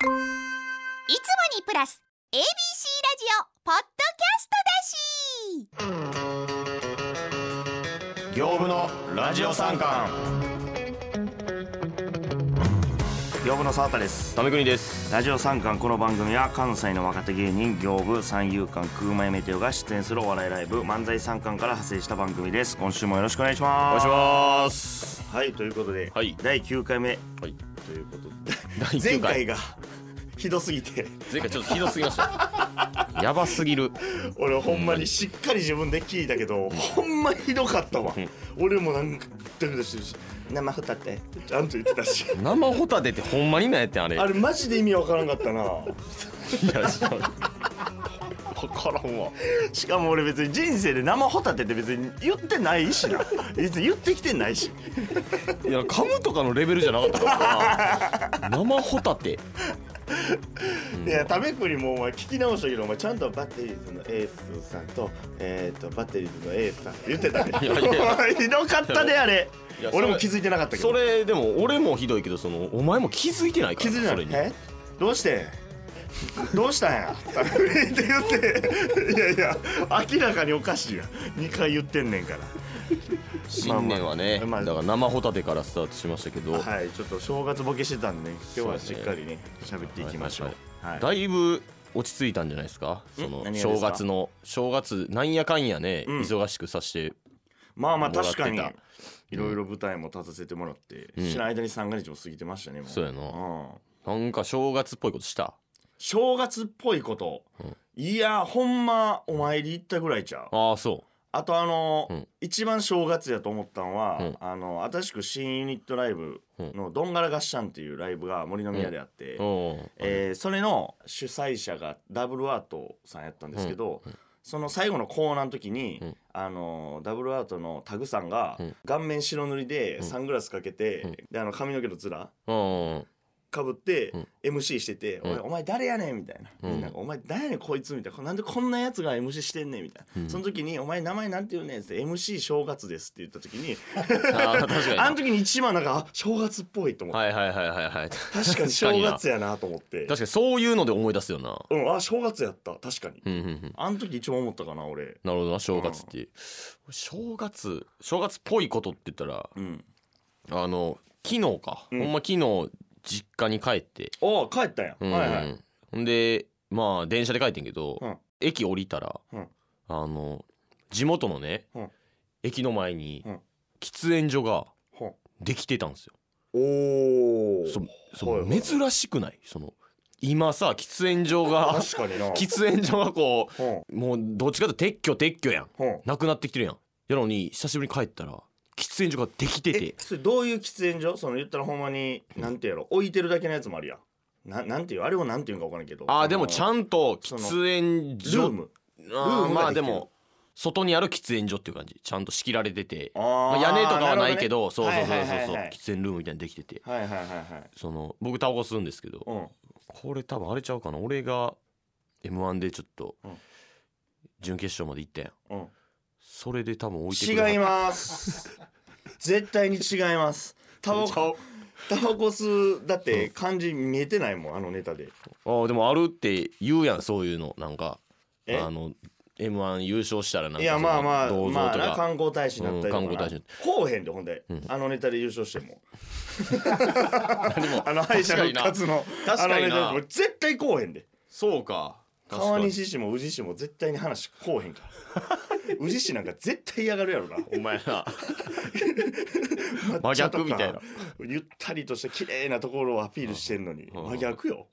いつもにプラス ABC ラジオポッドキャストだし。業務のラジオ三冠業務の沢田です。タメ国です。ラジオ三冠この番組は関西の若手芸人業務三遊間空前メテオが出演するお笑いライブ漫才三冠から派生した番組です。今週もよろしくお願いしお願ますいします。はいということで、はい。第9回目。はい。ということで。第9前回がひどすぎて。前回ちょっとひどすぎました。やばすぎる。俺ほんまにしっかり自分で聞いたけど、ほんまひどかったわ、うん。俺もなんかダメ出してるし生ホタテ。ちゃんと言ってたし。生ホタテってほんまになんやってんあれ。あれマジで意味わからんかったな。いや分からんわしかも俺別に人生で生ホタテって別に言ってないしな。別に言ってきてないし。いや噛むとかのレベルじゃなかったから。な生ホタテ。いや食べくりもお前聞き直したけどお前ちゃんとバッテリーズのエースさんとえっ、とバッテリーズのエースさんって言ってたね。ひどかったねあれ。俺も気づいてなかったけど。それでも俺もひどいけどそのお前も気づいてないから気づいてない。え？どうして？どうしたんや?って言っていやいや明らかにおかしいや2回言ってんねんから。新年はね、まあまあだから生ホタテからスタートしましたけど、はいちょっと正月ボケしてたんでね今日はしっかりね喋っていきましょう。はいはいだいぶ落ち着いたんじゃないですか？その正月の正月なんやかんやね、うん。忙しくさしてまあまあ確かに。いろいろ舞台も立たせてもらって、うん。知らない間に三が日も過ぎてましたねもう。そうやな。うん。なんか正月っぽいことした？正月っぽいこと、うん。いやほんまお参り行ったぐらいちゃう。ああそあとあの、うん。一番正月やと思ったのは、うん。あの新しく新ユニットライブの「どん。がらがっしゃん」っていうライブが森の宮であって、ううんえーそれの主催者がダブルアートさんやったんですけど、その最後のコーナーの時に、うん。あのダブルアートのタグさんが、うん。顔面白塗りでん。サングラスかけて、うん。であの髪の毛の面うんかぶってうん。MC してて「うん。お前誰やねん」みたいな、うん。みんながお前誰やねんこいつ」みたいな「なんでこんなやつが MC してんねん」みたいな、うん。その時に「お前名前なんて言うねん」って MC 正月です」って言った時に。あの時に一番なんかあ正月っぽいと思って、はいはいはいはいはい確かに正月やなと思って。確かにそういうので思い出すよな。うんあ正月やった。確かに、うんうんうん。あの時一番思ったかな俺。なるほどな正月って、正月正月っぽいことって言ったらうん。あの昨日か、うん。ほんま昨日実家に帰って、お帰ったんや、うん。はいはい。ほんでまあ電車で帰ってんけど、うん。駅降りたら、うん。あの地元のね、うん。駅の前に、うん。喫煙所がほできてたんですよ。おおそそはいはい。珍しくない？その今さ喫煙所が確かにな。喫煙所がこほうもうどっちかというと撤去撤去やん。うほうなくなってきてるやん。やのに久しぶりに帰ったら喫煙所ができてえてそれどういう喫煙所その言ったらほんまになんてやろ？置いてるだけのやつもあるやん。ななんていう？あれをなんていうんか分からんけど。あーでもちゃんんと喫煙ル所ーム。あルーーまあでも外にある喫煙所っていう感じ。ちゃんと仕切られてて。あまあ屋根とかはないけどそうそうそうそうそう。はい喫煙ルームみたいにできてて。はいはいはいはい。その僕タバコ吸うんですけどうん。これ多分あれちゃうかな。俺が m 1でちょっとうん。準決勝まで行ったやん。うんそれで多分置いてくれ違います。絶対に違います。タバコタバコ吸うだって漢字見えてないもんあのネタで。あーでもあるって言うやんそういうの。なんかえ？あの m 1優勝したらなんかいやまあまあまあな観光大使になったりとか。な、うん観光大こうへんでほんで、うん。あのネタで優勝しても。何もあの敗者復活の。確かにな。あのネタ絶対こうへんで。そうか川西市も宇治市も絶対に話こうへんから。宇治市なんか絶対嫌がるやろな。お前な。抹 真逆みたいな。ゆったりとした綺麗なところをアピールしてんのにうん。真逆よ。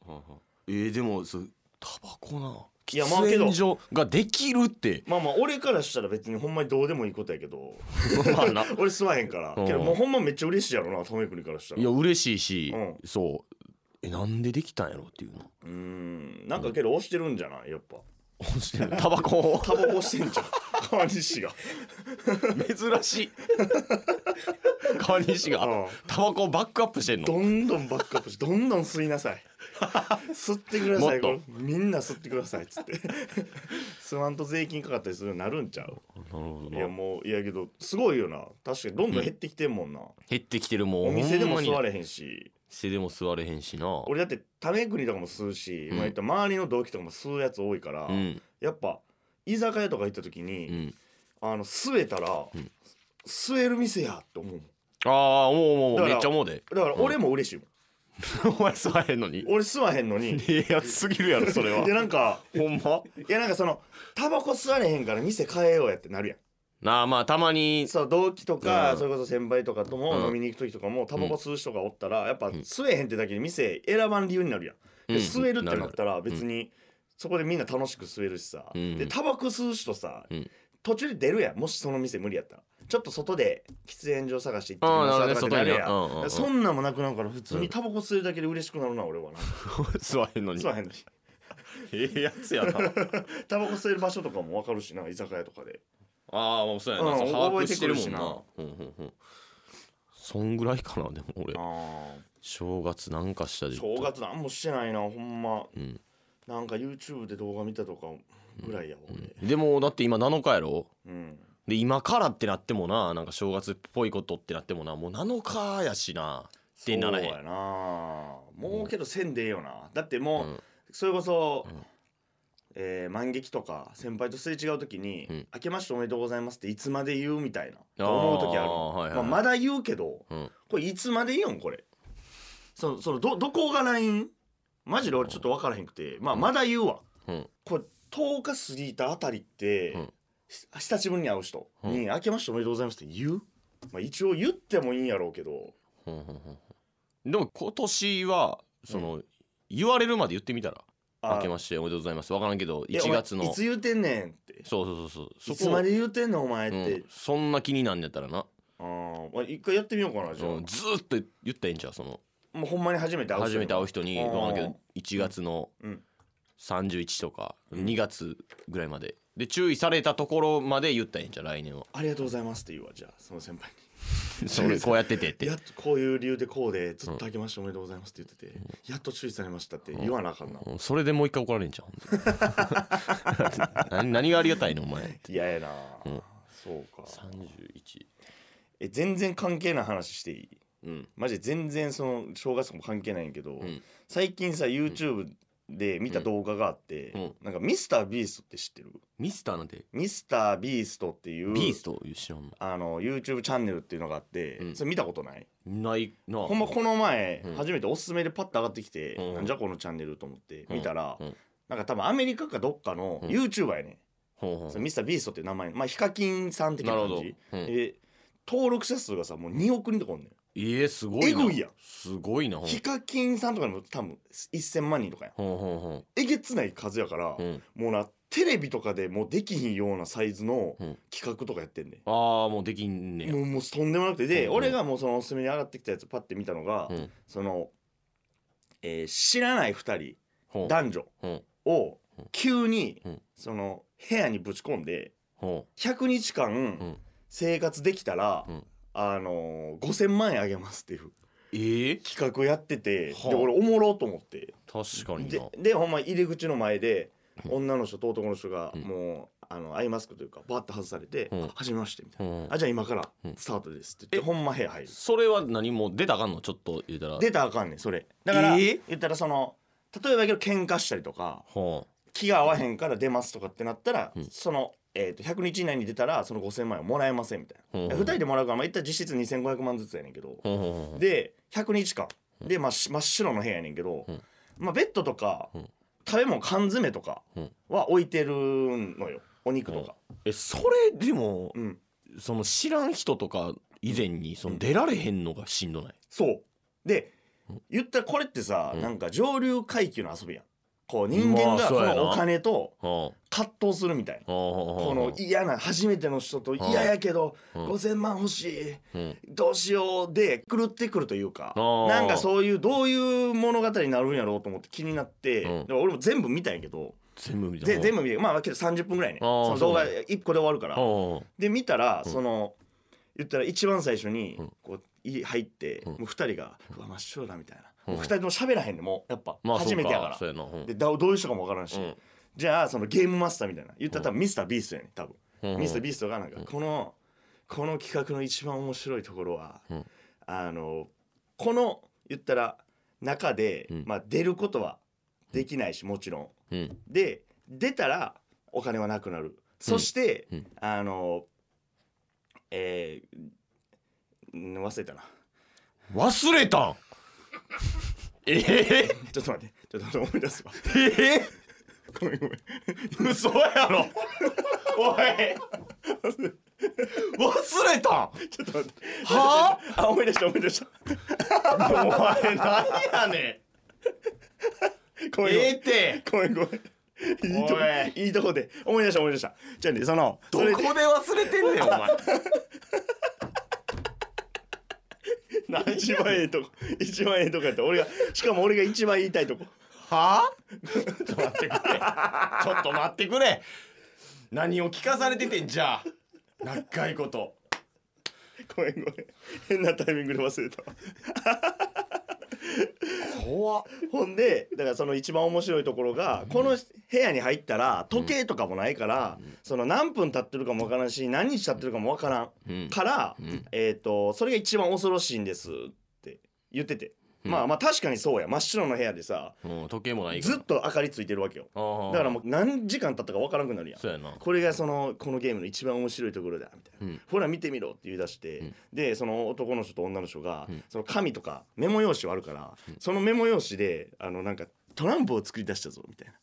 えー、でもそうタバコないやまあけど。ができるって。まあまあ俺からしたら別にほんまにどうでもいいことやけど。俺吸わへんから。うん。けどもうほんまめっちゃ嬉しいやろな留国からしたら。いや嬉しいし、うん。そうえなんでできたんやろっていうの。うーん。なんかけど押してるんじゃない？やっぱ。押してる。タバコを。タバコ押してんじゃん。川西が。珍しい。川西が。うん。タバコをバックアップしてんの。どんどんバックアップしてどんどん吸いなさい。吸ってください。もっことれみんな吸ってくださいっつって。吸わんと税金かかったりするようになるんちゃう？なるほどいやなもういやけどすごいよな。確かにどんどん減ってきてんもんな、減ってきてるもう。お店でもほんまに。吸われへんし背でも座れへんしな俺だってため国とかも吸うし、うんまあ言った周りの同期とかも吸うやつ多いから、うんやっぱ居酒屋とか行った時うに、んあの吸えたら、ん吸える店やって思うもんああもうもうもうめっちゃ思うでだから俺も嬉しいもん、お前座れへんのに俺吸わへんのにいやすぎるやろそれはでなんかほんまいやなんかそのタバコ吸われへんから店変えようやってなるやんなあまあたまにそう同期とか、うん。それこそ先輩とかともうん。飲みに行く時とかもタバコ吸う人がおったらやっぱん。吸えへんってだけで店選ばん理由になるやん、でうん。吸えるってなったら別にそこでみんな楽しく吸えるしさ、うん。でタバコ吸う人さ、うん。途中で出るやん。もしその店無理やったら。ちょっと外で喫煙所探して行ってきああなるほどねましたとかってなるやん。外になうんうんうん。そんなんもなくなるから普通にタバコ吸えるだけで嬉しくなるな俺はな。座れんのに。吸わへんのに。ええやつやな。タバコ吸える場所とかも分かるしな居酒屋とかでああもうそうやな、うんそう把覚えて握してるもんな。なうんうんうん。そんぐらいかなでも俺。あ正月なんかしたでー正月なんもしてないなほんま。うん。なんか YouTube で動画見たとかぐらいや俺。でもだって今7日やろ？うん。で今からってなってもななんか正月っぽいことってなってもなもう7日やしなってならへん。そうやな。もうけどせんでええよな。だってもう、うん。それこそ、うんえー満劇とか先輩とすれ違う時に、うん。明けましておめでとうございます」っていつまで言うみたいなと思う時ある。あーはいはい。まあ、まだ言うけどうん。これいつまで言うんこれ？そのそのどどこがライン？マジで俺ちょっと分からへんくてまあまだ言うわ。うん。これ10日過ぎたあたりって、うん。し久しぶりに会う人に「明けましておめでとうございます」って言う、まあ、一応言ってもいいんやろうけど。でも今年はその、言われるまで言ってみたら「あ明けましておめでとうございます」分からんけどいや1月のいつ言うてんねんって。そうそうそうそう。いつまで言うてんのお前っうんて、そんな気になんやったらな、あーまあ一回やってみようかなじゃあ、うん、ずーっと言ったらええんちゃうその。もうほんまに初めて会う初めて会う人にあー分からんけど1月のうん。31とかうん。2月ぐらいまで。で注意されたところまで言ったらええんちゃう来年は。ありがとうございますって言うわじゃあその先輩 それ こうやっててって。にやっとこういう理由でこうでずっと明けましておめでとうございますって言ってて、やっと注意されましたって言わなあかんな、うん。それでもう一回怒られんじゃん。何何がありがたいのお前嫌やな、うん。そうか。31え全然関係ない話していい？うん。マジで全然その正月も関係ないんやけど、ん。最近さ YouTube で見た動画があって、うん。なんかミスタービーストって知ってる？ミスターなんて？ミスタービーストっていうビースト知らんの？あの YouTube チャンネルっていうのがあって、うん。それ見たことない？ないな。ほんまこの前、うん。初めておすすめでパッと上がってきて、うん。なんじゃこのチャンネルと思って見たら、うん。なんか多分アメリカかどっかのうん。YouTuber やね、ほうほう。そのミスタービーストっていう名前まあヒカキンさん的ななるほど。感じ、うん。で登録者数がさもう2億人とかおんねんええすごいな。えぐいやん。すごいなほん。ヒカキンさんとかでも多分1000万人とかやん。ほうほうほえげつない数やから、ううん。もうなテレビとかでもうできひんようなサイズのうん。企画とかやってんねん、ああもうできんねや。もうもうとんでもなくて。で、うん俺がもうそのおすすめに上がってきたやつパッて見たのが、うん。その、えー知らない2人ほう。男女ほう。を急にうん。その部屋にぶち込んでほ100日間ん。生活できたら、うんあのー5,000万円あげますっていう企画をやってて、はあ。で俺おもろうと思って。確かにでな。でほんま入り口の前でうん。女の人と男の人がうん。もうあのアイマスクというかバッと外されてうん「はじめまして」みたいな。うん「あじゃあ今からうん。スタートです」って言ってほんま部屋入る。それは何もう出たらあかんの？ちょっと言うたら。出たらあかんねんそれ。だからえ？ー言ったらその例えばやけど喧嘩したりとかほ気が合わへんから出ますとかってなったら、うん。その、えー、と100日以内に出たらその5,000万円もらえませんみたいな、うん2人でもらうからまあ一旦実質2500万ずつやねんけど、で100日間で、まあ、し真っ白の部屋やねんけど、うん。まあ、ベッドとか、うん。食べ物缶詰とかうん。は置いてるのよ。お肉とか、えそれでもうん。その知らん人とか以前にその出られへんのがしんどない？そう。でうん。言ったらこれってさ、うん。なんか上流階級の遊びやんこう人間まがこのお金とは葛藤するみたいな。この嫌な初めての人と嫌やけどうん。5,000万欲しい。うん。どうしようで狂ってくるというかなんかそういうどういう物語になるんやろうと思って気になって、俺も全部見たんやけど全部見た？で全部見てまあけど30分ぐらいね。その動画そう1個で終わるから。はで見たらうん。その言ったら一番最初にうん。こうい入ってうん。もう2人が「うわ真っ白だ」みたいな2人とも喋らへんねんもう。やっぱあまあ初めてやから。そうん。でどういう人かも分からんし。うん。じゃあそのゲームマスターみたいな言ったら多分ミスタービーストやねん多分。うん。ミスタービーストがなんかこのこの企画の一番面白いところは、うん。あのこの言ったら中で、うん。まあ、出ることはできないしもちろん。うん。で出たらお金はなくなる。そして、うん。あのえーん忘れたな。忘れたん？ええちょっと待って。ちょっと思い出すわ。えごめんごめん。え嘘やろ。おい。忘れたん？ちょっと待って。はあ？思い出した思い出した。お前何やねん。ごめんん。ええって。ごめんごめん。いいとこおいいとこで。思い出した思い出した。じゃあねそのどこで忘れてんねんお前 一番ええとこ一番ええとこやった俺がしかも俺が一番言いたいとこ。はちょっと待ってくれ。ちょっと待ってくれ。何を聞かされててんじゃあ。長いこと。ごめんごめん。変なタイミングで忘れたわ怖っ。ほんでだからその一番面白いところがこの部屋に入ったら時計とかもないから、その何分経ってるかもわからんし何日経ってるかもわからん、うんから、うん。えっ、とそれが一番恐ろしいんですって言ってて、うん。まあまあ確かにそうや。真っ白の部屋でさうん時計もないから。ずっと明かりついてるわけよ。だからもう何時間経ったかわからなくなるやん。そうやな。これがそのこのゲームの一番面白いところだみたいな、うん。ほら見てみろって言い出して、うん。でその男の人と女の人が、うん。その紙とかメモ用紙はあるから、そのメモ用紙であのなんかトランプを作り出したぞみたいな。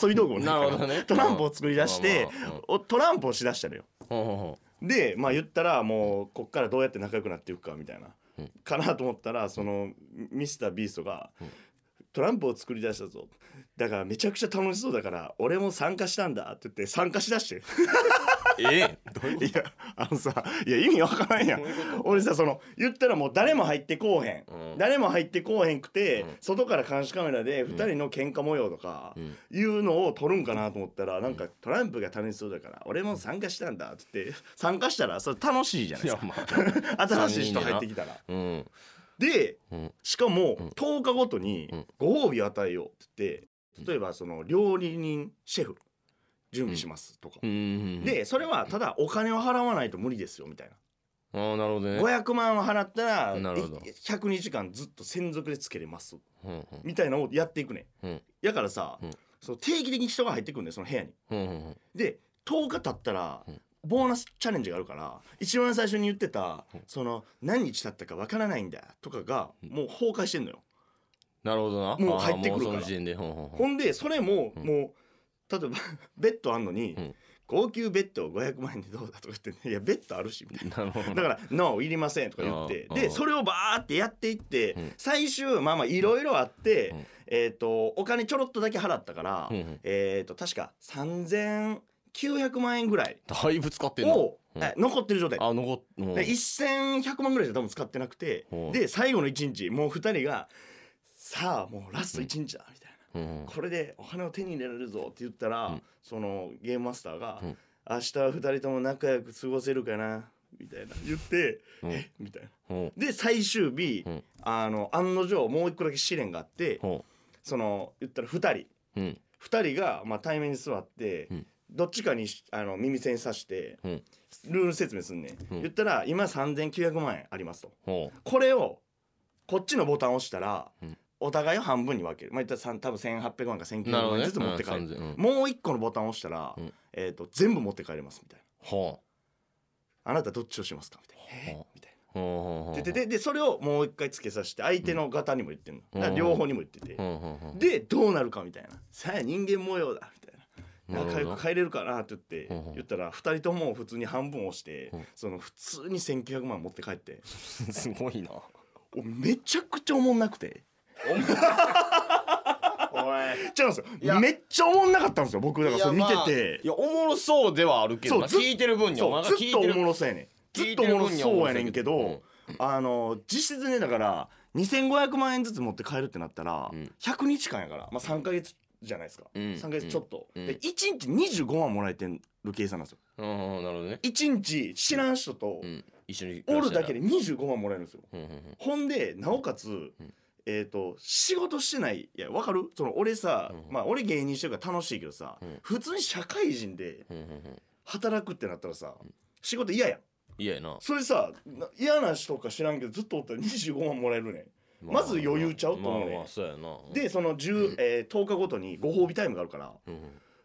遊び道具もないかるほどね。トランプを作り出して、まあまあうんおトランプをしだしたのよ。ほうほうほでまあ言ったらもうこっからどうやって仲良くなっていくかみたいな、うんかなと思ったらそのミスタービーストが、うん。トランプを作り出したぞだからめちゃくちゃ楽しそうだから俺も参加したんだって言って参加しだして。うええどういうこいやあのさいや意味わからんやん。俺さその言ったらもう誰も入ってこうへん、うん。誰も入ってこうへんくて、うん。外から監視カメラで2人の喧嘩模様とかうん。いうのを撮るんかなと思ったらなんかトランプが楽しそうだから俺も参加したんだって言って参加したらそれ楽しいじゃないですか。まあ。新しい人入ってきたら。うん。でうん。しかもうん。10日ごとにうん。ご褒美を与えようって言って例えばその料理人シェフ準備しますとか。うん。でそれはただお金を払わないと無理ですよみたいな。ああなるほどね。500万を払ったらなるほど。い100日間ずっと専属でつけれます。みたいなのをやっていくね。うん。やからさ、うん。その定期的に人が入ってくるんだよその部屋に。で10日経ったら、うん。ボーナスチャレンジがあるから一番最初に言ってた、うん。その何日経ったかわからないんだとかがうん。もう崩壊してんのよ、なるほどな。もう入ってくるから。ほんでそれも、うん。もう例えば ベッドあんのに、うん。高級ベッドを500万円でどうだとか言って、いやベッドあるしみたいな。だから「ノーいりません」とか言って。でそれをバーってやっていって、うん。最終まあまあいろいろあって、うん。えっ、とお金ちょろっとだけ払ったから、えっ、と確か3900万円ぐらいだいぶ使ってんのを、うん。え残ってる状態。あ残っう。んで1100万ぐらいじゃ多分使ってなくて。う。んで最後の1日もう2人が「さあもうラスト1日だ」みたいな。これでお金を手に入れられるぞって言ったら、うん。そのゲームマスターが、うん。明日は2人とも仲良く過ごせるかなみたいな言って、うん。え？みたいな。ほで最終日、うん。あの案の定もう一個だけ試練があってその言ったら2人。ううん。2人が、まあ、対面に座って、うん。どっちかにしあの耳栓さして、うん。ルール説明すんねん、うん。言ったら今3900万円ありますと。ほこれをこっちのボタンを押したら、うんお互いを半分に分ける。まあ言ったらさん多分1800万か1900万ずつ持って帰る、うん3000うん。もう一個のボタンを押したら、うん。えー、と全部持って帰れますみたいな。ほあなたどっちをしますか？みたいな、えほう。みたいうほうほうほう。なででででそれをもう一回つけさせて相手の方にも言ってるの、両方にも言ってて、でどうなるかみたいな。さあ人間模様だみたいな。仲良く帰れるかなって言って言ったら2人とも普通に半分押してうん。その普通に1900万持って帰って。すごいな。おめちゃくちゃおもんなくて違うんですよ。めっちゃおもんなかったんですよ僕だからそれ見てて。いやおもろそうではあるけどな。聞いてる分にはずっとおもろそうやねん。ずっとおもろそうやねんけどあの実質ねだから2500万円ずつ持って帰るってなったらうん。100日間やからまあ3か月じゃないですか。うん。3か月ちょっと。うん。で1日25万もらえてる計算なんですよ。うんうんうんなるほどね。1日知らん人とうん。一緒におるだけでうん25万もらえるんですよ。うんうんほんでなおかつえー、と仕事してないいやわかる？その俺さ、うんまあ俺芸人してるから楽しいけどさ、うん。普通に社会人でうんうんうん。働くってなったらさ仕事嫌やん。嫌やな。それさな嫌な人か知らんけどずっとおったら25万もらえるねまず余裕ちゃうと思うねまあまあでその10、えー10日ごとにご褒美タイムがあるからうん。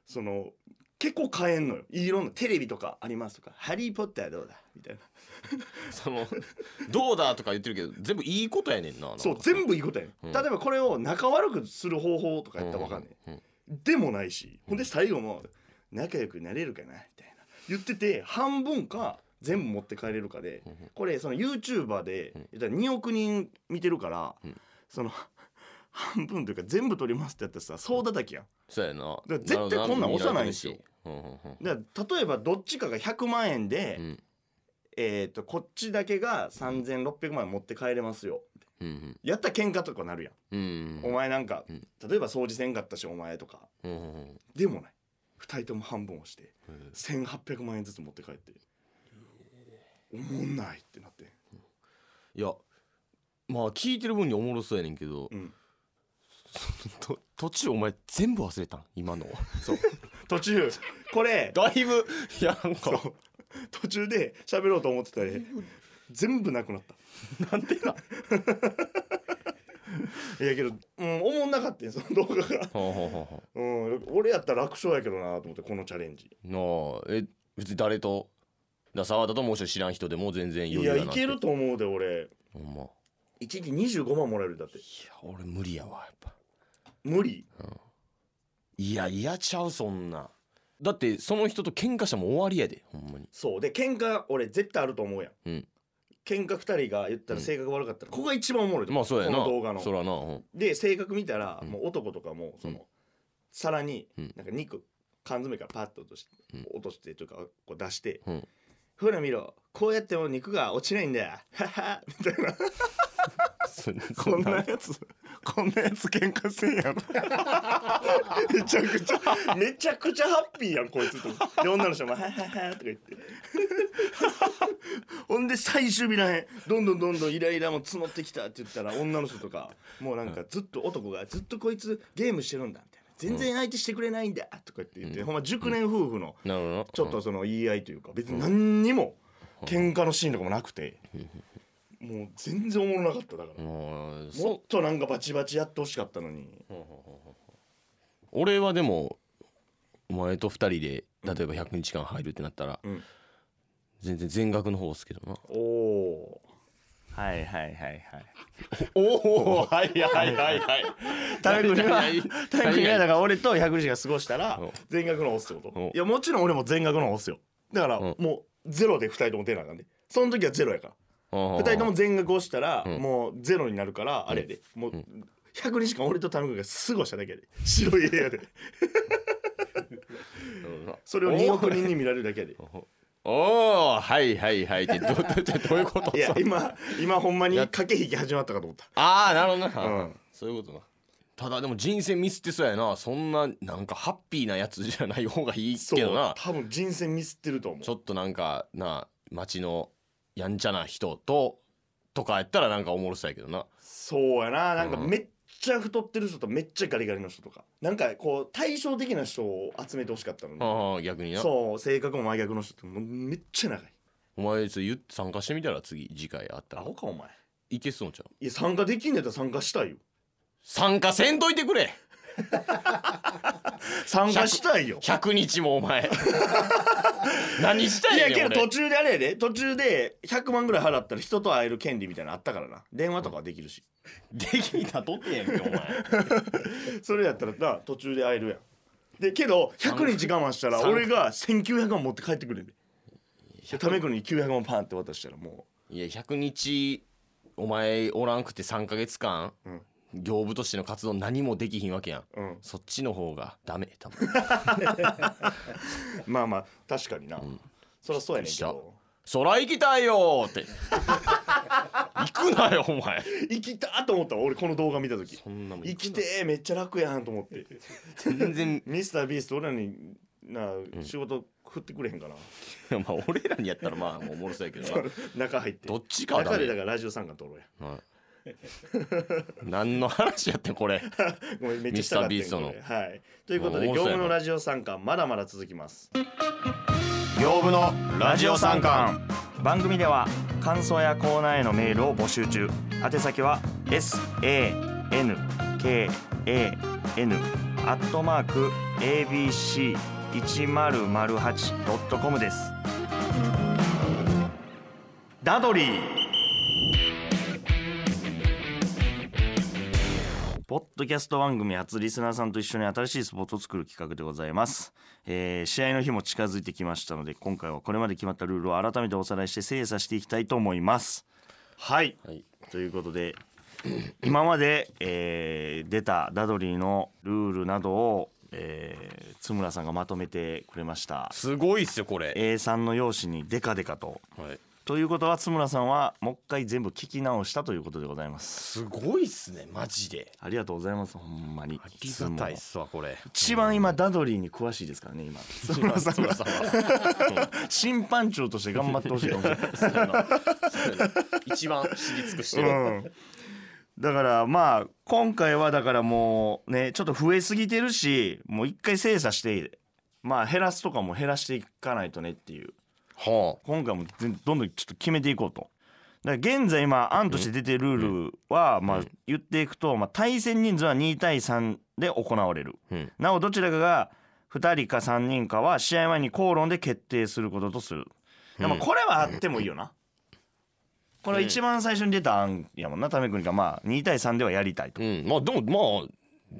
その結構変えんのよ。いろんなテレビとかありますとか「ハリー・ポッターどうだ?」みたいな。そのどうだとか言ってるけど全部いいことやねんなそう全部いいことやね、うん。ん、例えばこれを仲悪くする方法とかやったらわかんねうんうんん、でもないしほんで最後も「仲良くなれるかな」みたいな。言ってて半分か全部持って帰れるかでうんこれその YouTuber でうん。言ったら2億人見てるから、うん。その半分というか全部取りますってやったらさ総叩きやん。そうやな。ら絶対こんなん押さないんですようんうんうん。だから例えばどっちかが100万円で、うん。えー、とこっちだけが3600万円持って帰れますよ。うんやったら喧嘩とかなるやん、うんお前なんか、うん。例えば掃除せんかったしお前とか。うんうんうん。でもない。2人とも半分をしてうん1800万円ずつ持って帰って。おもんないってなって。いやまあ聞いてる分におもろそうやねんけどうん。と 途中お前全部忘れたん？今のそう。途中。これ。だいぶいやなんか。途中で喋ろうと思ってたら全部なくなった。なんでな いやけど、うん、おもんなかったんその動画が、ほうん、俺やったら楽勝やけどなと思ってこのチャレンジ。うなあえ別に誰とだ沢田ともう一人知らん人でも全然い余裕やなってやいけると思うで俺。ほんま。1日25万もらえるだって。いや俺無理やわやっぱ無理。いや嫌ちゃうそんな。だってその人と喧嘩したらもう終わりやでほんまに。そう。で喧嘩俺絶対あると思うやん、うん。喧嘩2人が言ったら性格悪かったら、ここが一番おもろいまあそうやな。この動画の。そらなうん。で性格見たら、うん。もう男とかもその、うん皿にうん。なんか肉缶詰からパッと落として、うん。落としてというかこう出して、うん。ほら見ろこうやっても肉が落ちないんだよ。ははみたいなそこんなやつこんなやつ喧嘩せんやんめちゃくちゃめちゃくちゃハッピーやんこいつと。で女の人も「はいはいはい」とか言って。ほんで最終日らへんどんどんどんどんイライラも募ってきたって言ったら女の人とかもうなんかずっと男がずっとこいつゲームしてるんだみたいな。全然相手してくれないんだとか言って言って、ほんま熟年夫婦のちょっとその言い合いというか別に何にも喧嘩のシーンとかもなくてもう全然おもろなかっただから。うんもっそとなんかバチバチやってほしかったのに。俺はでもお前と二人で例えば100日間入るってなったら、うん。全然全額の方を押すけどな。おおはいはいはいはい。おおはいはいはいはい。タイムにはタイムにはだかから俺と100日が過ごしたらう。ん全額の押すってこう。んといやもちろん俺も全額の押すよ。だからう。んもうゼロで2人とも出なあかんで。その時はゼロやからら2人とも全額押したらうん。もうゼロになるからあれやで。もう100日間俺とタイムが過ごしただけやで白い部屋で。それを2億人に見られるだけやで。おおはいはいはいってどどどどういうこと？いや今今ほんまに駆け引き始まったかと思った。ああなるほどな、うん。そういうことな。ただでも人生ミスってそうやな。そんななんかハッピーなやつじゃない方がいいけどな。多分人生ミスってると思う。ちょっとなんかな街のやんちゃな人ととかやったらなんかおもろそうやけどな。そうやな。なんかうん。めっちゃ太ってる人とめっちゃガリガリの人とか。なんかこう対照的な人を集めてほしかったのに。ああ逆にな。そう性格も真逆の人ってもうめっちゃ長い。お前それ言って参加してみたら次次回あったら？アホかお前。いけそうちゃう？いや参加できんねやったら参加したいよ。参加せんといてくれ 参加したいよ。100日もお前。何したいいやけど俺。途中であれやで。途中で100万ぐらい払ったら人と会える権利みたいなのあったからな。電話とかはできるし。できたとってやんけお前。それやったらな途中で会えるやん。でけど100日我慢したら俺が1900万持って帰ってくれんで。でタメ君に900万パンって渡したらもいや100日お前おらんくて3ヶ月間、うん業務としての活動何もできひんわけやん。う、うん、そっちの方がダメ多分。まあまあ確かにな、ん。そりゃそうやねんけど。空行きたいよーって。行くなよお前。生きたと思ったわ俺この動画見た時。そんなもん行くな。てーめっちゃ楽やんと思って。全然。ミスタービースト俺らにな仕事振ってくれへんかな、まあ俺らにやったらまあおもろそうやけど。な中入って。どっちか中でだからラジオ参加取ろうや。はい 何の話やってんこれ？ごめんめっちゃしたかったんミスタービーストの。これはい。ということで業務のラジオ参加まだまだ続きます。行部のラジオ三冠番組では感想やコーナーへのメールを募集中。宛先は sankan アットマーク abc1008.com です。ダドリーポッドキャスト番組初リスナーさんと一緒に新しいスポーツを作る企画でございます、えー試合の日も近づいてきましたので今回はこれまで決まったルールを改めておさらいして精査していきたいと思います。はい、はい。ということで 今まで、えー出たダドリーのルールなどを、えー津村さんがまとめてくれました。すごいっすよこれ、A3 の用紙にデカデカとはい、ということは津村さんはもう一回全部聞き直したということでございます。すごいっすねマジで。ありがとうございますほんまに。ありがたいっすわこれ。一番今ダドリーに詳しいですからね今。津村さんが審判長として頑張ってほしいかもしれない一番知り尽くして。る、うん。だからまあ今回はだからもうねちょっと増えすぎてるしもう一回精査してまあ減らすとかも減らしていかないとねっていう。は今回も全どんどんちょっと決めていこうと。だから現在今案として出てるルールはまあ言っていくとまあ対戦人数は2対3で行われる。あ、うん、なおどちらかが2人か3人かは試合前に口論で決定することとする。でもこれはあってもいいよな。これは一番最初に出た案やもんな為国がまあ2対3ではやりたいと。うん、まあでもまあ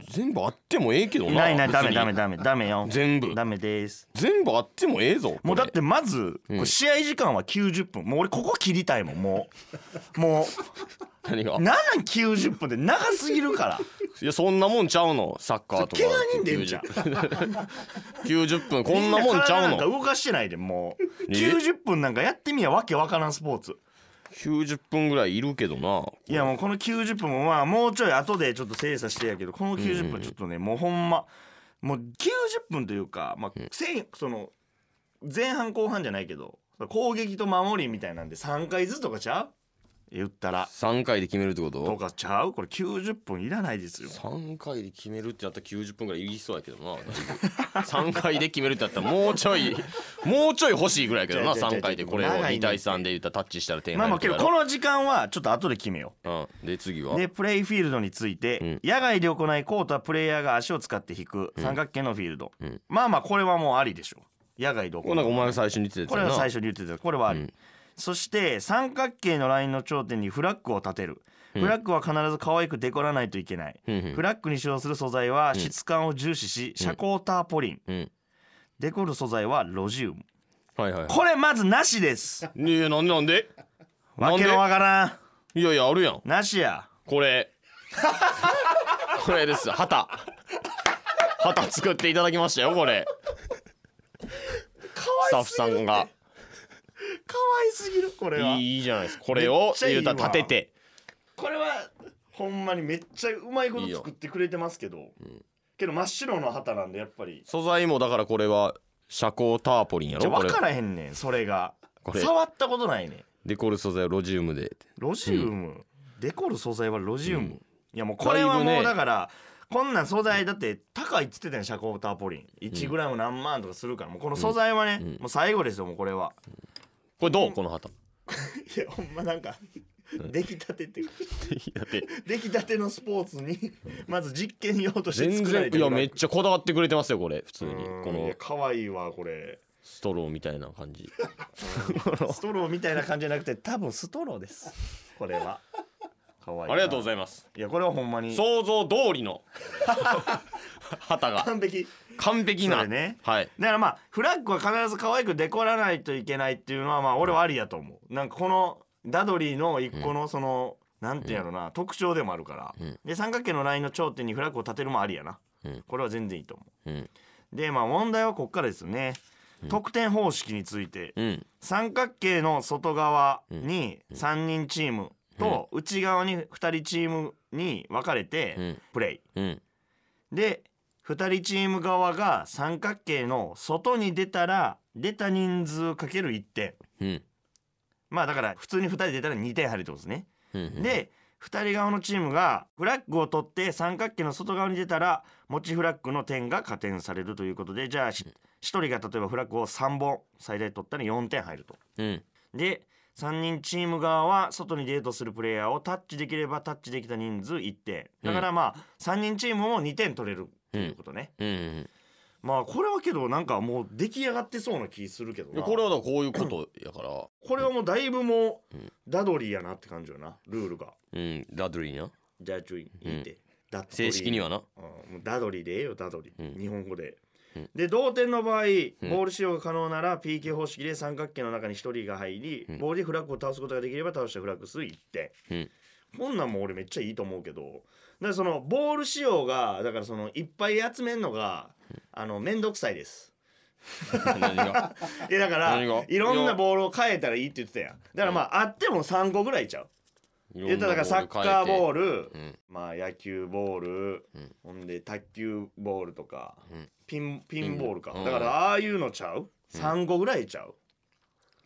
全部あってもええけどな。ないないダメダメダメダメよ。全部。ダメです。全部あってもええぞもうだってまず試合時間は90分。もう俺ここ切りたいもんもう。も何が？うなんなん90分で長すぎるから。いやそんなもんちゃうのサッカーとか。怪我人でんじゃん。90分こんなもんちゃうの。動かしてないでもう。え？90分なんかやってみやわけわからんスポーツ90分ぐらいいるけどないやもうこの90分もまあもうちょい後でちょっと精査してやけどこの90分ちょっとねもうほんまもう90分というかまあせんその前半後半じゃないけど攻撃と守りみたいなんで3回ずつとかちゃう？言ったら。3回で決めるってこと？とかちゃう？これ90分いらないですよ。3回で決めるってやったら90分ぐらいいりそうやけどな。3回で決めるってやったらもうちょい もうちょい欲しいぐらいやけどな。違う違う違う3回でこれを長いね2対3で言ったらタッチしたら点まあまあけどこの、の時間はちょっと後で決めよう。ん、で次は？うでプレイフィールドについて、うん。野外で行いコートはプレイヤーが足を使って引く三角形のフィールド、うん。まあまあこれはもうありでしょ野外で行これなんかお前が最初に言ってたこれは最初に言ってたこれはあり、うんそして三角形のラインの頂点にフラッグを立てる。フラッグは必ず可愛くデコらないといけない、フラッグに使用する素材は質感を重視し、遮光ターポリン。うん。デコる素材はロジウム。はいはいこれまずなしです。いやなんでなんで？わけのわからん。いやいやあるやん。なしや。これ。これです。旗。旗作っていただきましたよこれ。スタッフさんが。可愛すぎるこれは。いいじゃないですか。これをめっちゃいいわ。言うたら立てて。これはほんまにめっちゃうまいこと作ってくれてますけど。けど真っ白の旗なんでやっぱり。素材もだからこれは遮光ターポリンやじゃろこれ。分からへんねんそれが。これ。触ったことないねん。デコル素材はロジウムで。ロジウム、デコる素材はロジウム、いやもうこれはもうだいぶね。だからこんなん素材だって高いっつってたやん遮光ターポリン。1g 何万とかするからもうこの素材はね、もう最後ですよもうこれはこれどう？この旗。いやほんまなんか出来たてってだって。出来たてのスポーツにまず実験用として全作られてる然いやめっちゃこだわってくれてますよこれ。普通に。うんこのいや可愛いわこれ。ストローみたいな感じ。ストローみたいな感じじゃなくて多分ストローです。これは。可愛いありがとうごいざいます。いやこれはほんまに。想像通りの。旗が。完璧完璧な。ね。はい。だからまあフラッグは必ず可愛くデコらないといけないっていうのはまあ俺はありやと思う。なんかこのダドリーの一個のその、なんていうのな、特徴でもあるから、うん。で三角形のラインの頂点にフラッグを立てるもありやな、うん。これは全然いいと思う。ん。うでまあ問題はこっからですよね、得点方式について。うん。三角形の外側に3人チームと内側に2人チームに分かれてうん。プレイ。うん。で2人チーム側が三角形の外に出たら出た人数かける1点。うん。まあだから普通に2人出たら2点入るってことですね。うんで2人側のチームがフラッグを取って三角形の外側に出たら持ちフラッグの点が加点されるということでじゃあし1人が例えばフラッグを3本最大取ったら4点入ると。うん。で3人チーム側は外にデートするプレイヤーをタッチできればタッチできた人数1点。だからまあ3人チームも2点取れるということね、うん。うんまあこれはけどなんかもう出来上がってそうな気するけどな。これはだからこういうことやから。これはもうだいぶもうダドリーやなって感じよな。ルールが。うん。ダドリーな。じゃあ注意いいって、ダッドリー正式にはな。うんもうダドリーでええよダドリー、うん。日本語で、うん。で同点の場合ボうん。ール使用が可能なら PK 方式で三角形の中に1人が入り、うん。ボールでフラッグを倒すことができれば倒したフラッグ数1点、うん。こんなんも俺めっちゃいいと思うけどらそのボール使用がだからそのいっぱい集めるのが、あの面倒くさいです。何が？いやだからいろんなボールを変えたらいいって言ってたやん。だからまああっても3個ぐらいちゃう。言ったらだからサッカーボール。ル、うん。まあ野球ボール、うん。ほんで卓球ボールとか、うん。ピンピンボールか、うんだからああいうのちゃう、3個ぐらいちゃう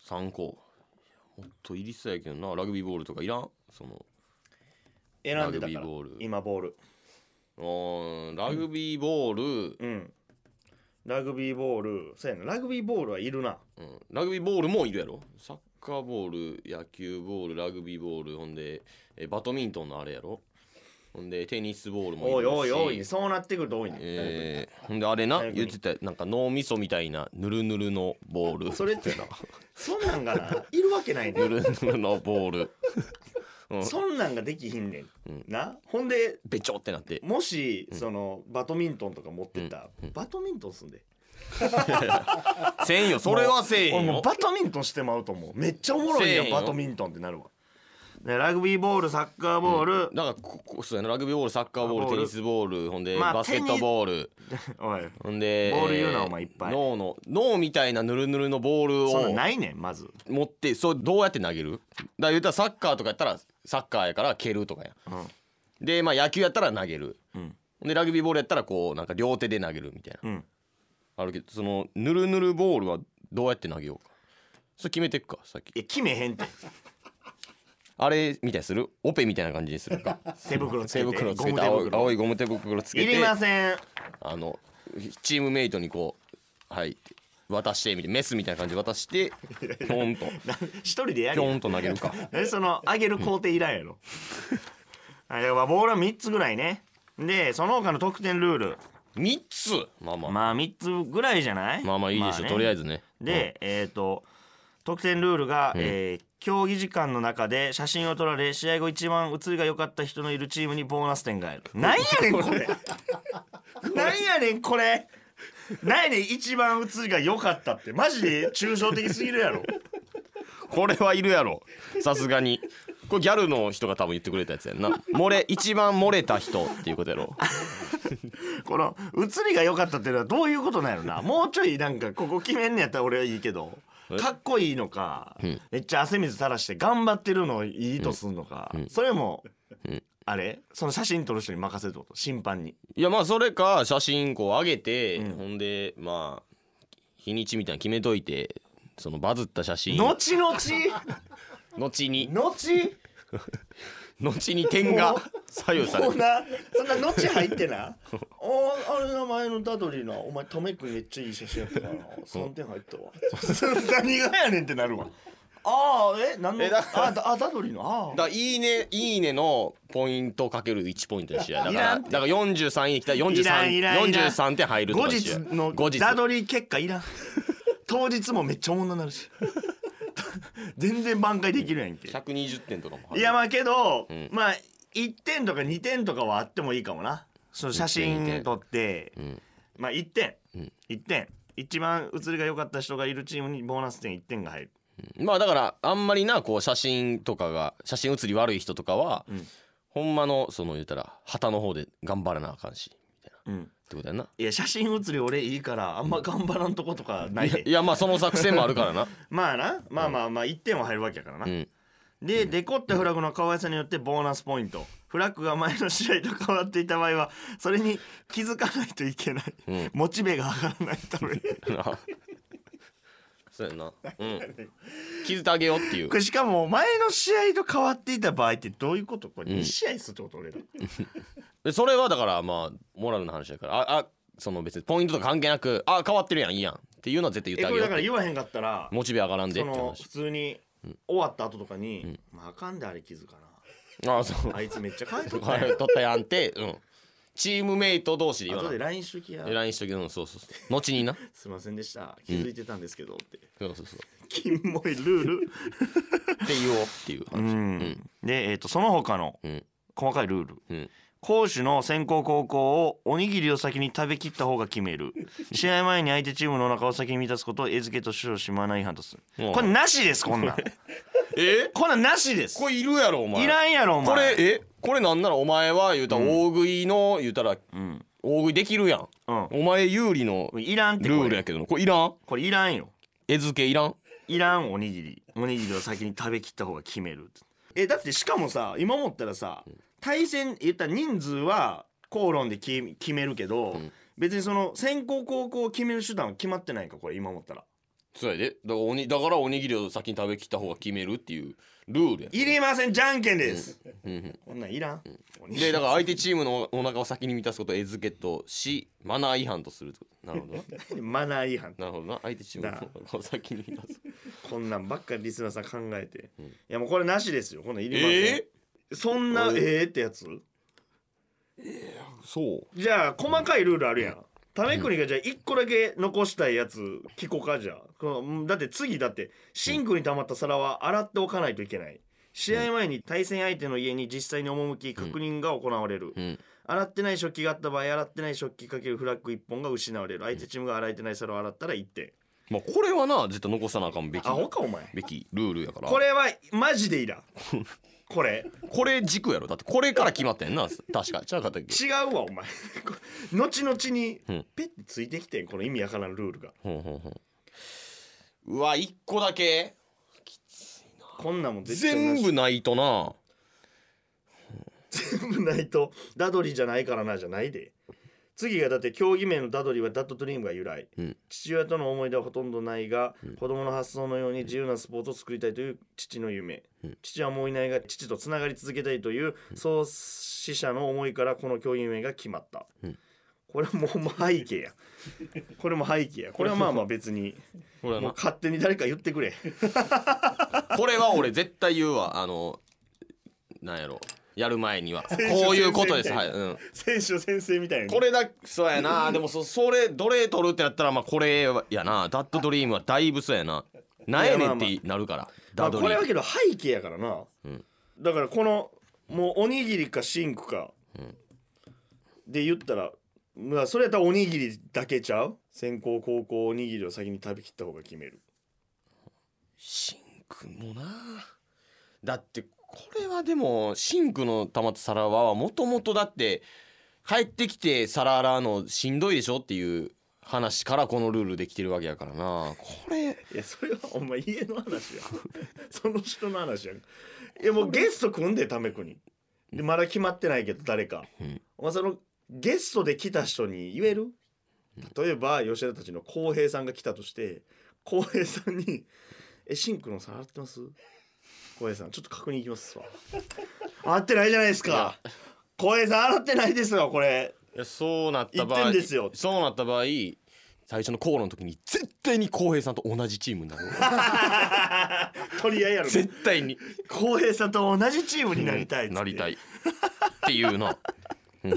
？3個。もっといりそうやけどな。ラグビーボールとかいらん？その選んでたから。ラグビーボール。今ボール。うーんラグビーボール、うん。ラグビーボールそうやな。ラグビーボールはいるな。うん、ラグビーボールもいるやろ。サッカーボール野球ボールラグビーボール。ほんでえバドミントンのあれやろ。ほんでテニスボールもいるし。おいおいおいそうなってくると多いね、えー、ほんであれな言ってたなんか脳みそみたいなぬるぬるのボール。それってなそんなんがないるわけないねぬるぬるのボール、うん、そんなんができひんねん、うん。な？ほんでべちょってなって。もし、そのバドミントンとか持ってったら、うん。うん。バドミントンすんで。せんよ。それはせんよ。俺もうバドミントンしてまうと思う。めっちゃおもろいやせえへんよ。んバドミントンってなるわでラグビーボールサッカーボール、だからここそうやな。ラグビーボールサッカーボールボール。テニスボールほんで、まあバスケットボール。おい。ほんでボール言うなえお前いっぱい。脳の脳みたいなぬるぬるのボールをそんなんないねんまず、持ってそうどうやって投げる？だから言ったらサッカーとかやったらサッカーやから蹴るとかや。うん。でまあ野球やったら投げる。うん。でラグビーボールやったらこうなんか両手で投げるみたいな。うん、あるけどそのぬるぬるボールはどうやって投げようか？それ決めていくかさっき。いや決めへんってあれみたいにする？オペみたいな感じにするか。手袋つけ手て袋つけて青い青いゴム手袋つけいてりません。あのチームメイトにこうはい渡してみたいなメスみたいな感じで渡してピョンと。な一人でやるピョンと投げるか。えその上げる工程いらんやろ、はい、だからボールは3つぐらいね。でその他の得点ルール。3つ？まあまあ。まあ3つぐらいじゃない？まあまあいいでしょ、ね。とりあえずね。で、えっ、と得点ルールが、うん。えー競技時間の中で写真を撮られ試合後一番写りが良かった人のいるチームにボーナス点が入る。なんやねんこれ。なんやねんこれ。なんやねん一番写りが良かったって。マジで抽象的すぎるやろ。これはいるやろ。さすがに。これギャルの人が多分言ってくれたやつやんな。漏れ一番漏れた人っていうことやろ。この写りが良かったっていうのはどういうことなんやろな。もうちょいなんかここ決めんねやったら俺はいいけど。えかっこいいのか、うん。めっちゃ汗水垂らして頑張ってるのをいいとすんのか、うん。それも、うん。あれ？その写真撮る人に任せるってこと？審判に。いやまあそれか写真こう上げて、うん。ほんでまあ日にちみたいなの決めといてそのバズった写真。後々？後に。後？後に点がもう左右される。そんな後入ってなお あれ名前のダドリーなお前トメ君めっちゃいい写真やったからな3点入ったわ。何がやねんってなるわ。ああえ何の？えだあだあダドリーの？ああだいいねいいねのポイントかける1ポイントにしやだからだから43いいね来たらいらんいらんいらん。43点入ると後かしや日の後日。ダドリー結果いらん。当日もめっちゃおもんななるし全然挽回できるやんけ。120点とかもいやまあけど、うん。まあ1点とか2点とかはあってもいいかもな。その写真撮って。うん。まあ1点、うん。1点。一番写りが良かった人がいるチームにボーナス点1点が入る。まあだからあんまりなこう写真とかが写真写り悪い人とかは、うん。ほんまのその言ったら旗の方で頑張らなあかんしうん。てことやな。いや写真写り俺いいからあんま頑張らんとことかない。でいやまあその作戦もあるからな。まあな。まあまあまあ1点は入るわけやからな、うん。でデコったフラグの可愛さによってボーナスポイント。フラッグが前の試合と変わっていた場合はそれに気づかないといけない、うん。モチベが上がらないため そうやな。うん。気づいてあげようっていう。これしかも前の試合と変わっていた場合ってどういうこと？これうん。2試合するってこと俺ら。でそれはだからまあモラルの話だからああその別にポイントとか関係なくあ変わってるやんいいやんっていうのは絶対言ってえこれあげようってだから言わへんかったらモチベ上がらんでその普通にうん。終わった後とかにん「まああかんであれ気づかああそう。なあいつめっちゃ変えとっこたやん。れ取ったやんってうんチームメイト同士で言わ後で LINE しときや。で LINE しとけどそうそうそう。後にな。すいませんでした。気づいてたんですけどって。そうそうそう。キモいルールって言おうっていうう話ん。でえっとその他のうん。細かいルール。うん攻守の先行後攻をおにぎりを先に食べきった方が決める。試合前に相手チームのお腹を先に満たすことを餌付けと主張しマナー違反とする。う。んこれなしですこんなん。え？こんなんなしです。これいるやろお前。いらんやろお前。これえ？これなんならお前は言うたら大食いの言うたらうん。大食いできるやん。うん。お前有利のいらんってルールやけどなこれいらん？これいらんよ。餌付けいらん？いらんおにぎり。おにぎりを先に食べきった方が決めるえだってしかもさ今思ったらさ対戦言ったら人数は口論で決決めるけど、ん。別にその先行後攻を決める手段は決まってないんかこれ今思ったら。そうやで。だからおにだからおにぎりを先に食べきった方が決めるっていうルールや。いりませんじゃんけんです、うん。うんこんなんいらん、おにぎりでだから相手チームのお腹を先に満たすことを餌付けとしマナー違反とすると。なるほどな。マナー違反。なるほどな。相手チームのお腹を先に満たす。こんなんばっかりリスナーさん考えて、ん。いやもうこれなしですよ。こんなんいりません、えそんなええってやつ？そう。じゃあ細かいルールあるやん。ためくにがじゃあ1個だけ残したいやつ聞こうかじゃあ。このだって次だってシンクに溜まった皿は洗っておかないといけない。試合前に対戦相手の家に実際に赴き確認が行われる、うん。洗ってない食器があった場合洗ってない食器かけるフラッグ1本が失われる相手チームが洗えてない皿を洗ったら1点まあこれはな絶対残さなあかんべき。アホかお前。べきルールやから。これはマジでいらん これ。これ軸やろ。だってこれから決まってんな。確かちゃうかったっけ？違うわお前。後々にうん。ペッてついてきてんこの意味わからんルールが。ほんほんほんうわ一個だけ。こんなんもん絶対なし。全部ないとな。全部ないとダドリじゃないからなじゃないで次がだって競技名のダドリはダッドドリームが由来、うん。父親との思い出はほとんどないが、子供の発想のように自由なスポーツを作りたいという父の夢、うん。父はもういないが父とつながり続けたいという創始者の思いからこの競技名が決まった、うん。これもうもう背景や。これも背景や。これはまあまあ別にもう これはな。勝手に誰か言ってくれ。これは俺絶対言うわ。あのなんやろやる前には。こういうことです。はい、うん、選手先生みたいにこれだそうやな。でもそそれどれ取るってなったらまあこれやなダッドドリームはだいぶそうやな。なんやねんってなるから。まあ、ダドリーム。これはけど背景やからな、うん。だからこのもうおにぎりかシンクか、んで言ったらまあそれやったらおにぎりだけちゃう？先行後攻おにぎりを先に食べきった方が決める。シンクもな。だってこれはでもシンクの溜まった皿はもともとだって帰ってきて皿洗うのしんどいでしょっていう話からこのルールできてるわけやからな。これいやそれはお前家の話や その人の話やん。いやもうゲスト組んでためくに。でまだ決まってないけど誰か、うん。お前そのゲストで来た人に言える？例えば吉田たちの浩平さんが来たとして浩平さんに「えシンクの皿洗ってます？浩平さんちょっと確認いきますわ。洗ってないじゃないですか。浩平さん洗ってないですよこれ。いやそうなった場合言ってんですよ。そうなった場合最初の口論の時に絶対に浩平さんと同じチームになる。取り合いやろ。絶対に。浩平さんと同じチームになりたいっつって。なりたい。っていうな。う ん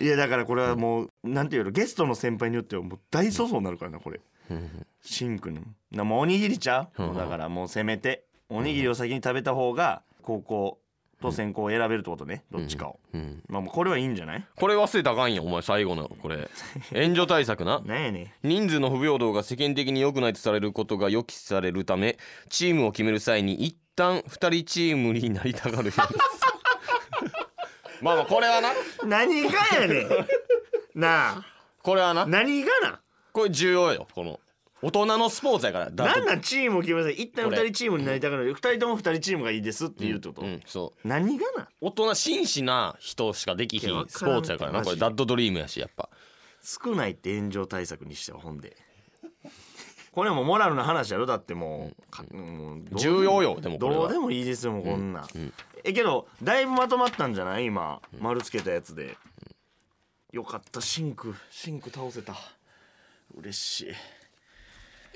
いやだからこれはもうなんていうのゲストの先輩によってはもう大粗相になるからなこれ。うんシンクの。なもうおにぎりちゃう、うんだからもうせめておにぎりを先に食べた方が高校と専攻を選べるってことねどっちかを、うん。まあもうこれはいいんじゃない？これ忘れたらあかんやんお前最後の。これ 援助対策な。なんやね人数の不平等が世間的に良くないとされることが予期されるためチームを決める際に一旦2人チームになりたがるようですまあまあこれはな。何がやねん。なあ。これはな。何がな？これ重要よこの大人のスポーツやから。だなんなん？チームを決めなさい一旦これ。2人チームになりたがる。2人とも2人チームがいいですって言うってこと、うん。そう。何がな大人真摯な人しかできひんスポーツやからなこれ。ダッドドリームやしやっぱ。少ないって炎上対策にしてはほんで。これもモラルの話やろ？だってもう,か、もう重要よでもこれは。どうでもいいですよもうこんな。ん、ん。えけどだいぶまとまったんじゃない？今丸つけたやつで、よかった。シンクシンク倒せた。嬉しい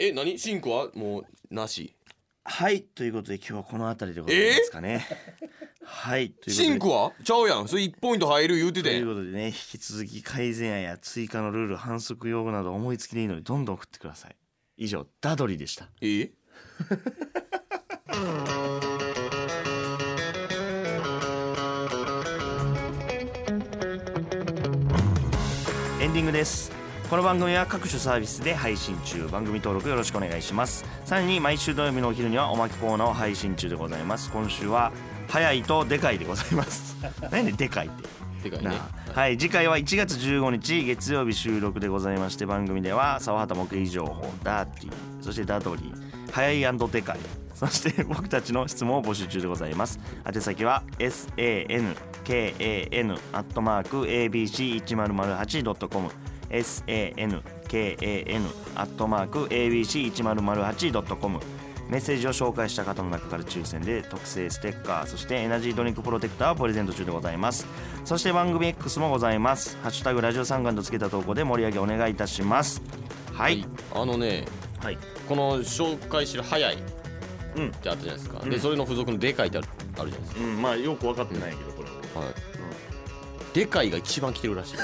え何？シンクはもうなし？はいということで今日はこの辺りでございますかね、はいということで。シンクは？ちゃうやん。それ1ポイント入る言うてといてうことでね引き続き改善案や追加のルール反則用語など思いつきでいいのでどんどん送ってください。以上ダドリでした。え？エンディングですこの番組は各種サービスで配信中。番組登録よろしくお願いします。さらに毎週土曜日のお昼にはおまけコーナーを配信中でございます。今週は早いとでかいでございます。何ででかいって？なてかね。あ。はい次回は1月15日月曜日収録でございまして番組では沢畑目撃情報ダーティーそしてダドリー早いでかい。そして僕たちの質問を募集中でございます。宛先は sankan.abc1008.com sankan.abc1008.com メッセージを紹介した方の中から抽選で特製ステッカーそしてエナジードリンクプロテクターをプレゼント中でございます。そして番組 X もございます。ハッシュタグラジオ三冠とつけた投稿で盛り上げお願いいたします。はい。あのねはい。この紹介してる「早い」っうん。てあったじゃないですか、うん。でそれの付属の「でかい」ってあるあるじゃないですうん。まあよく分かってないけどこれは。か、はいでかいが一番来てるらしい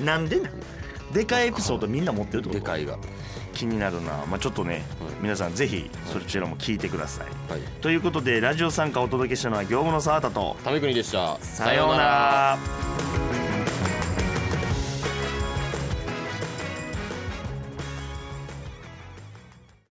なんでなん？でかいエピソードみんな持ってるってこと？でかいが、は気になるな。まあちょっとね、皆さんぜひそちらも聞いてください、い、ということでラジオ参加をお届けしたのは業務の沢田と。ためくにでした。さようなら